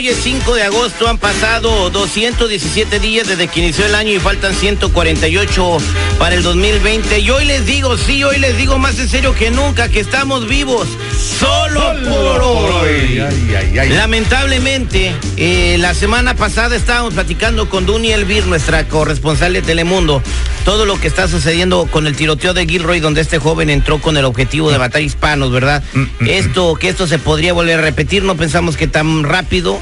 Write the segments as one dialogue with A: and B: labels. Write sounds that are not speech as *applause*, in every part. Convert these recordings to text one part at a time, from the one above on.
A: Hoy es 5 de agosto, han pasado 217 días desde que inició el año y faltan 148 para el 2020. Y hoy les digo, sí, hoy les digo más en serio que nunca que estamos vivos solo, por hoy. Lamentablemente, eh, la semana pasada estábamos platicando con Duny Elvir, nuestra corresponsal de Telemundo, todo lo que está sucediendo con el tiroteo de Gilroy, donde este joven entró con el objetivo de matar hispanos, ¿verdad? Esto, que esto se podría volver a repetir, no pensamos que tan rápido.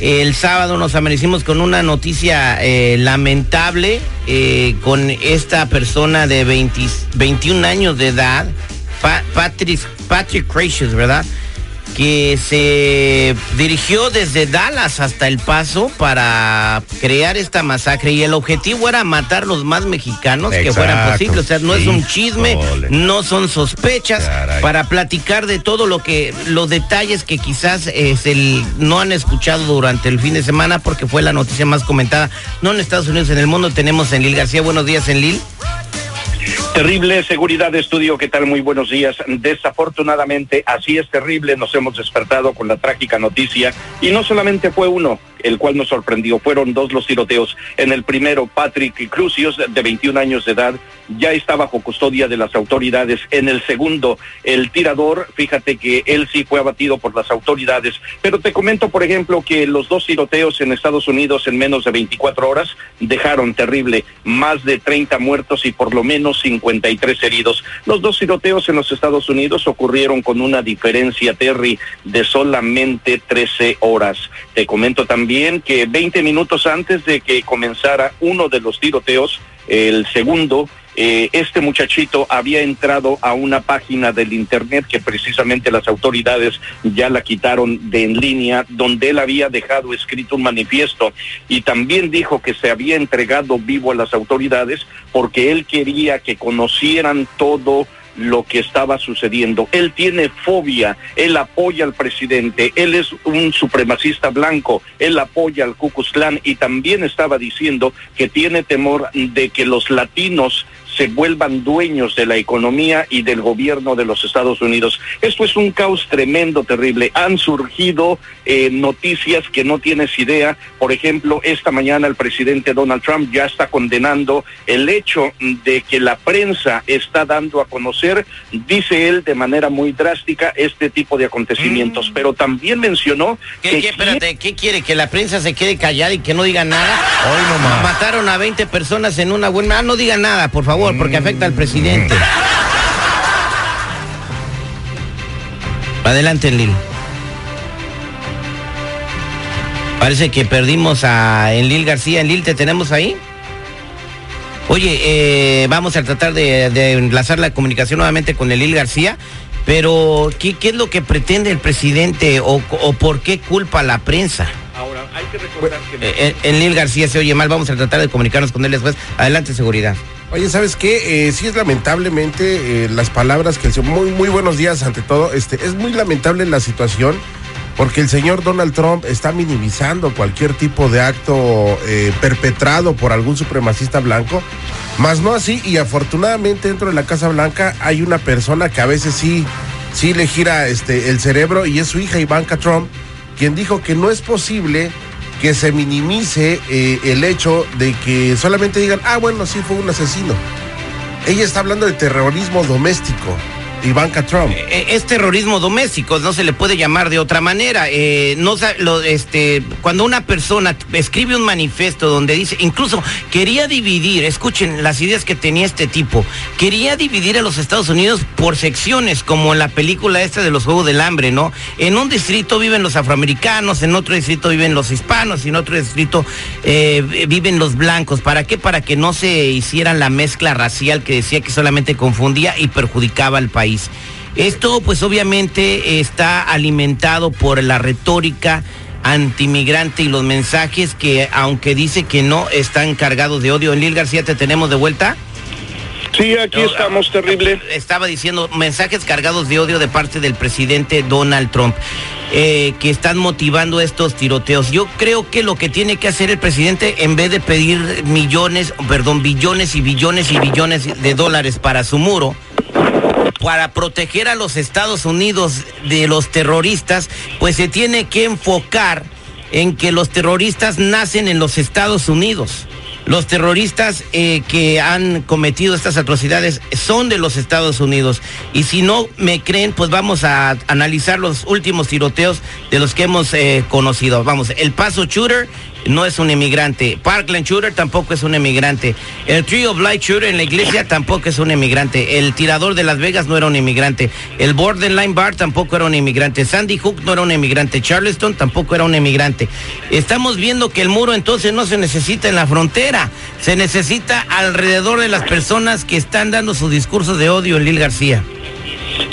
A: El sábado nos amanecimos con una noticia eh, lamentable eh, con esta persona de 20 21 años de edad, Pa- Patrick, Patrick ¿verdad? Que se dirigió desde Dallas hasta El Paso para crear esta masacre y el objetivo era matar los más mexicanos que fueran
B: Exacto.
A: posibles. O sea, no es un chisme, no son sospechas
B: Caray.
A: para platicar de todo lo que, los detalles que quizás eh, se l- no han escuchado durante el fin de semana porque fue la noticia más comentada, no en Estados Unidos, en el mundo. Tenemos en Lil García. Buenos días, en Lil.
C: Terrible seguridad estudio, ¿qué tal? Muy buenos días. Desafortunadamente, así es terrible, nos hemos despertado con la trágica noticia y no solamente fue uno, el cual nos sorprendió, fueron dos los tiroteos. En el primero, Patrick Crucius, de 21 años de edad, ya está bajo custodia de las autoridades. En el segundo, el tirador, fíjate que él sí fue abatido por las autoridades. Pero te comento, por ejemplo, que los dos tiroteos en Estados Unidos en menos de 24 horas dejaron terrible más de 30 muertos y por lo menos 53 heridos. Los dos tiroteos en los Estados Unidos ocurrieron con una diferencia, Terry, de solamente 13 horas. Te comento también que 20 minutos antes de que comenzara uno de los tiroteos, el segundo, eh, este muchachito había entrado a una página del internet que precisamente las autoridades ya la quitaron de en línea, donde él había dejado escrito un manifiesto y también dijo que se había entregado vivo a las autoridades porque él quería que conocieran todo lo que estaba sucediendo. Él tiene fobia, él apoya al presidente, él es un supremacista blanco, él apoya al Ku Klux Klan y también estaba diciendo que tiene temor de que los latinos se vuelvan dueños de la economía y del gobierno de los Estados Unidos. Esto es un caos tremendo, terrible. Han surgido eh, noticias que no tienes idea. Por ejemplo, esta mañana el presidente Donald Trump ya está condenando el hecho de que la prensa está dando a conocer, dice él de manera muy drástica, este tipo de acontecimientos. Pero también mencionó
A: ¿Qué,
C: que
A: qué, espérate, ¿qué quiere? ¿Que la prensa se quede callada y que no diga nada?
B: Hoy nomás.
A: Mataron a 20 personas en una buena... Ah, no diga nada, por favor, porque afecta al presidente. Adelante, Lil. Parece que perdimos a Enlil García. Enlil, ¿te tenemos ahí? Oye, eh, vamos a tratar de, de enlazar la comunicación nuevamente con Enlil García, pero ¿qué, qué es lo que pretende el presidente o, o por qué culpa a la prensa?
C: Ahora, hay que recordar que...
A: Eh, eh, Enlil García se oye mal, vamos a tratar de comunicarnos con él después. Adelante, seguridad.
D: Oye, ¿sabes qué? Eh, sí es lamentablemente eh, las palabras que el señor... Muy, muy buenos días ante todo. Este, es muy lamentable la situación porque el señor Donald Trump está minimizando cualquier tipo de acto eh, perpetrado por algún supremacista blanco, más no así, y afortunadamente dentro de la Casa Blanca hay una persona que a veces sí, sí le gira este, el cerebro y es su hija Ivanka Trump, quien dijo que no es posible que se minimice eh, el hecho de que solamente digan, ah, bueno, sí fue un asesino. Ella está hablando de terrorismo doméstico, Ivanka Trump.
A: Eh, Es terrorismo doméstico, no se le puede llamar de otra manera. Eh, no este, cuando una persona escribe un manifiesto donde dice, incluso quería dividir, escuchen las ideas que tenía este tipo, quería dividir a los Estados Unidos por secciones, como en la película esta de los Juegos del Hambre, ¿no? En un distrito viven los afroamericanos, en otro distrito viven los hispanos, y en otro distrito eh, viven los blancos. ¿Para qué? Para que no se hicieran la mezcla racial que decía que solamente confundía y perjudicaba al país. Esto pues obviamente está alimentado por la retórica antimigrante y los mensajes que aunque dice que no están cargados de odio. En Lil García te tenemos de vuelta.
C: Sí, aquí
A: No,
C: estamos, terrible.
A: Estaba diciendo mensajes cargados de odio de parte del presidente Donald Trump, eh, que están motivando estos tiroteos. Yo creo que lo que tiene que hacer el presidente, en vez de pedir millones, perdón, billones y billones y billones de dólares para su muro, para proteger a los Estados Unidos de los terroristas, pues se tiene que enfocar en que los terroristas nacen en los Estados Unidos. Los terroristas eh, que han cometido estas atrocidades son de los Estados Unidos. Y si no me creen, pues vamos a analizar los últimos tiroteos de los que hemos eh, conocido. Vamos, el Paso Shooter no es un emigrante. Parkland Shooter tampoco es un emigrante. El Tree of Light Shooter en la iglesia tampoco es un emigrante. El tirador de Las Vegas no era un emigrante. El Borderline Bar tampoco era un emigrante. Sandy Hook no era un emigrante. Charleston tampoco era un emigrante. Estamos viendo que el muro entonces no se necesita en la frontera. Se necesita alrededor de las personas que están dando su discurso de odio en Lil García.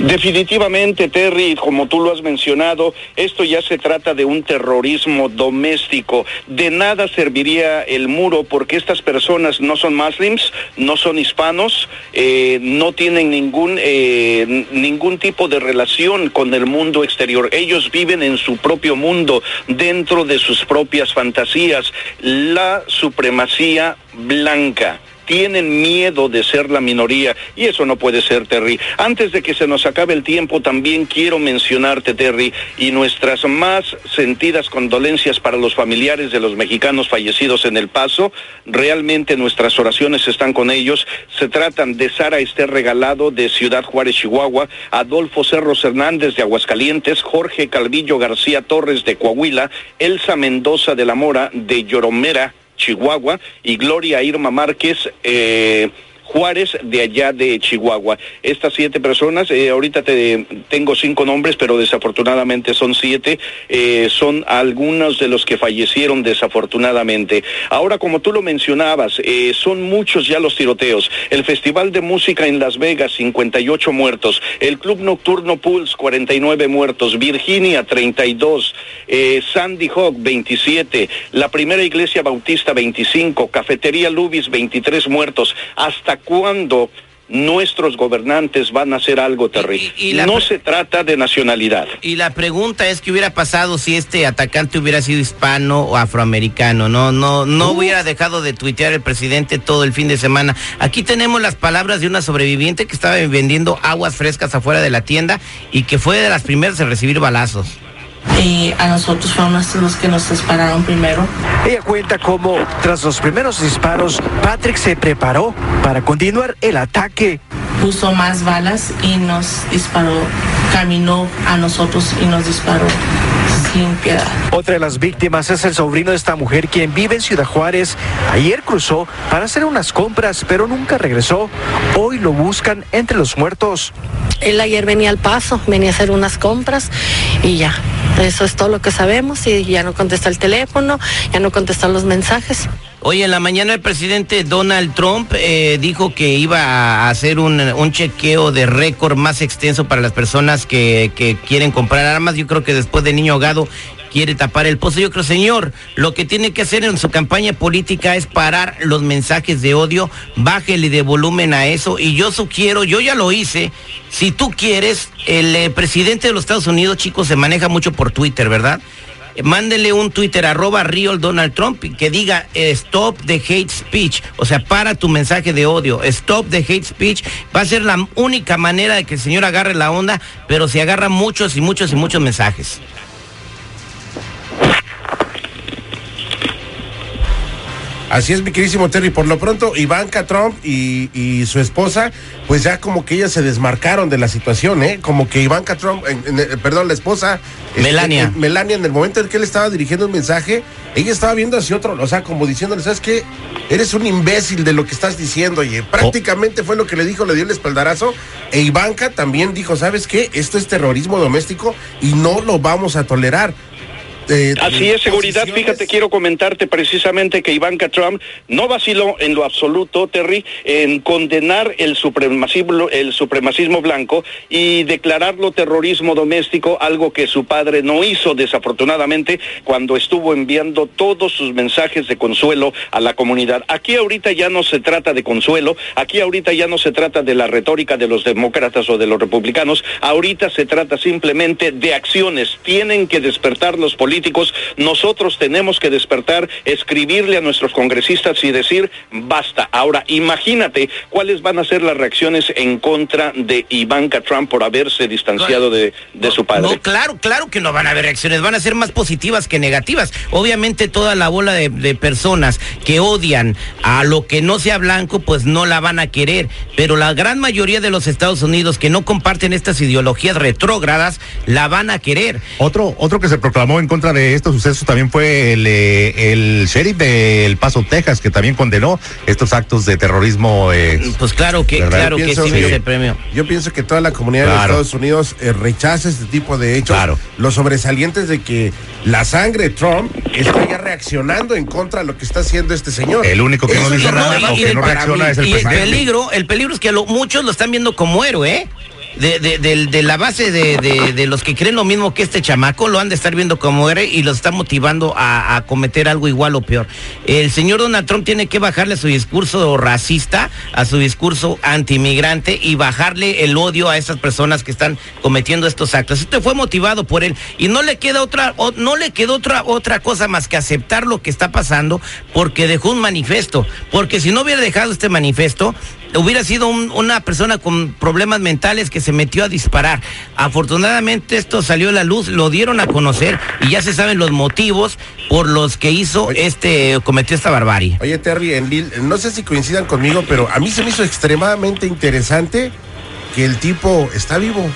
C: Definitivamente, Terry, como tú lo has mencionado, esto ya se trata de un terrorismo doméstico. De nada serviría el muro porque estas personas no son muslims, no son hispanos, eh, no tienen ningún, eh, ningún tipo de relación con el mundo exterior. Ellos viven en su propio mundo, dentro de sus propias fantasías. La supremacía blanca tienen miedo de ser la minoría y eso no puede ser, Terry. Antes de que se nos acabe el tiempo, también quiero mencionarte, Terry, y nuestras más sentidas condolencias para los familiares de los mexicanos fallecidos en El Paso. Realmente nuestras oraciones están con ellos. Se tratan de Sara Esther Regalado de Ciudad Juárez, Chihuahua, Adolfo Cerros Hernández de Aguascalientes, Jorge Calvillo García Torres de Coahuila, Elsa Mendoza de la Mora de Lloromera, Chihuahua, y Gloria Irma Márquez, eh, Juárez de allá de Chihuahua. Estas siete personas, eh, ahorita te tengo cinco nombres, pero desafortunadamente son siete, eh, son algunos de los que fallecieron desafortunadamente. Ahora, como tú lo mencionabas, eh, son muchos ya los tiroteos. El Festival de Música en Las Vegas, 58 muertos. El Club Nocturno Pulse, 49 muertos. Virginia, 32. Eh, Sandy Hook, 27. La Primera Iglesia Bautista, 25. Cafetería Lubis, 23 muertos. ¿Hasta cuándo nuestros gobernantes van a hacer algo terrible?
A: Y- y la
C: no se trata de nacionalidad.
A: Y la pregunta es qué hubiera pasado si este atacante hubiera sido hispano o afroamericano. No, no, no hubiera dejado de tuitear el presidente todo el fin de semana. Aquí tenemos las palabras de una sobreviviente que estaba vendiendo aguas frescas afuera de la tienda y que fue de las primeras en recibir balazos.
E: Y a nosotros fueron los que nos dispararon primero.
F: Ella cuenta cómo, tras los primeros disparos, Patrick se preparó para continuar el ataque.
E: Puso más balas y nos disparó. Caminó a nosotros y nos disparó sin piedad.
F: Otra de las víctimas es el sobrino de esta mujer quien vive en Ciudad Juárez. Ayer cruzó para hacer unas compras, pero nunca regresó. Hoy lo buscan entre los muertos.
G: Él ayer venía al paso, venía a hacer unas compras y ya. Eso es todo lo que sabemos y ya no contesta el teléfono, ya no contesta los mensajes.
A: Hoy en la mañana el presidente Donald Trump eh, dijo que iba a hacer un, chequeo de récord más extenso para las personas que, que quieren comprar armas. Yo creo que después de niño ahogado quiere tapar el pozo. Yo creo, señor, lo que tiene que hacer en su campaña política es parar los mensajes de odio, bájele de volumen a eso. Y yo sugiero, yo ya lo hice, si tú quieres, el eh, presidente de los Estados Unidos, chicos, se maneja mucho por Twitter, ¿verdad? Eh, Mándele un Twitter arroba real Donald Trump que diga eh, stop the hate speech, o sea, para tu mensaje de odio, stop the hate speech, va a ser la única manera de que el señor agarre la onda, pero si agarra muchos y muchos y muchos mensajes.
D: Así es, mi queridísimo Terry. Por lo pronto, Ivanka Trump y, y su esposa, pues ya como que ellas se desmarcaron de la situación, ¿eh? Como que Ivanka Trump, en- en- eh, perdón, la esposa. este,
A: Melania.
D: en- Melania, en el momento en que él estaba dirigiendo un mensaje, ella estaba viendo hacia otro, o sea, como diciéndole, ¿sabes qué? Eres un imbécil de lo que estás diciendo, y prácticamente fue lo que le dijo, le dio el espaldarazo. E Ivanka también dijo, ¿sabes qué? Esto es terrorismo doméstico y no lo vamos a tolerar. Eh,
C: Así es, seguridad. Fíjate, quiero comentarte precisamente que Ivanka Trump no vaciló en lo absoluto, Terry, en condenar el supremacismo, el supremacismo blanco y declararlo terrorismo doméstico, algo que su padre no hizo desafortunadamente cuando estuvo enviando todos sus mensajes de consuelo a la comunidad. Aquí ahorita ya no se trata de consuelo, aquí ahorita ya no se trata de la retórica de los demócratas o de los republicanos, ahorita se trata simplemente de acciones. Tienen que despertar los políticos, nosotros tenemos que despertar, escribirle a nuestros congresistas y decir, basta. Ahora, imagínate cuáles van a ser las reacciones en contra de Ivanka Trump por haberse distanciado de, de su padre.
A: No, claro, claro que no van a haber reacciones, van a ser más positivas que negativas. Obviamente toda la bola de, de personas que odian a lo que no sea blanco, pues no la van a querer. Pero la gran mayoría de los Estados Unidos que no comparten estas ideologías retrógradas, la van a querer.
H: Otro, otro que se proclamó en contra de estos sucesos también fue el, eh, el sheriff de El Paso, Texas, que también condenó estos actos de terrorismo. eh,
A: Pues claro que,
H: ¿verdad?
A: claro que
D: Pienso
A: sí, merece el premio.
D: Yo pienso que toda la comunidad de. Estados Unidos eh, rechaza este tipo de hechos.
H: Claro.
D: Los sobresalientes de que la sangre de Trump está ya reaccionando en contra de lo que está haciendo este señor.
H: El único que no
D: Eso
H: dice
D: es lo
H: nada o que no reacciona
D: mí.
H: es el
A: y el
H: presidente.
A: peligro, el peligro es que lo- muchos lo están viendo como héroe, ¿eh? De, de, la base de, los que creen lo mismo que este chamaco, lo han de estar viendo como héroe y los está motivando a, a cometer algo igual o peor. El señor Donald Trump tiene que bajarle su discurso racista, a su discurso antimigrante y bajarle el odio a esas personas que están cometiendo estos actos. Esto fue motivado por él y no le queda otra, no le quedó otra, otra cosa más que aceptar lo que está pasando porque dejó un manifiesto. Porque si no hubiera dejado este manifiesto, hubiera sido un- una persona con problemas mentales que se metió a disparar. Afortunadamente esto salió a la luz, lo dieron a conocer y ya se saben los motivos por los que hizo este, cometió esta barbarie.
D: Oye, Terry, en no sé si coincidan conmigo, pero a mí se me hizo extremadamente interesante que el tipo está vivo.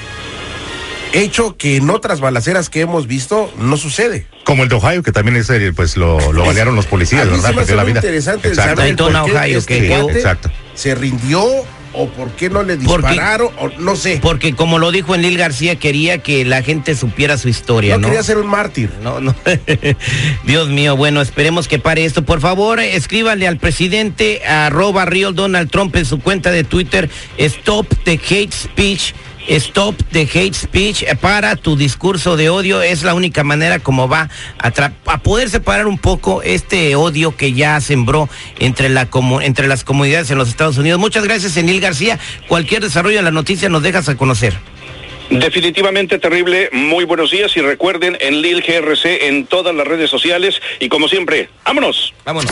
D: Hecho que en otras balaceras que hemos visto no sucede.
H: Como el de Ohio, que también es el, pues lo, lo balearon los policías, ¿verdad?
D: se me hace
H: Perdió la
D: muy
H: vida.
D: interesante
H: Exacto.
D: saber el
A: Daytona,
D: por qué
A: Ohio,
D: este
A: que-
D: cuate
H: Exacto.
D: se rindió o por qué no le
A: Porque-
D: dispararon o no sé.
A: Porque como lo dijo Enlil García, quería que la gente supiera su historia,
D: no,
A: ¿no?
D: quería ser un mártir.
A: No, no. *laughs* Dios mío, bueno, esperemos que pare esto. Por favor, eh, escríbanle al presidente arroba real Donald Trump en su cuenta de Twitter, Stop the Hate Speech. Stop the hate speech para tu discurso de odio es la única manera como va a, poder separar un poco este odio que ya sembró entre la entre las comunidades en los Estados Unidos. Muchas gracias, Enil García. Cualquier desarrollo de la noticia nos dejas a conocer.
C: Definitivamente terrible. Muy buenos días y recuerden en Lil GRC en todas las redes sociales y como siempre, vámonos.
A: Vámonos.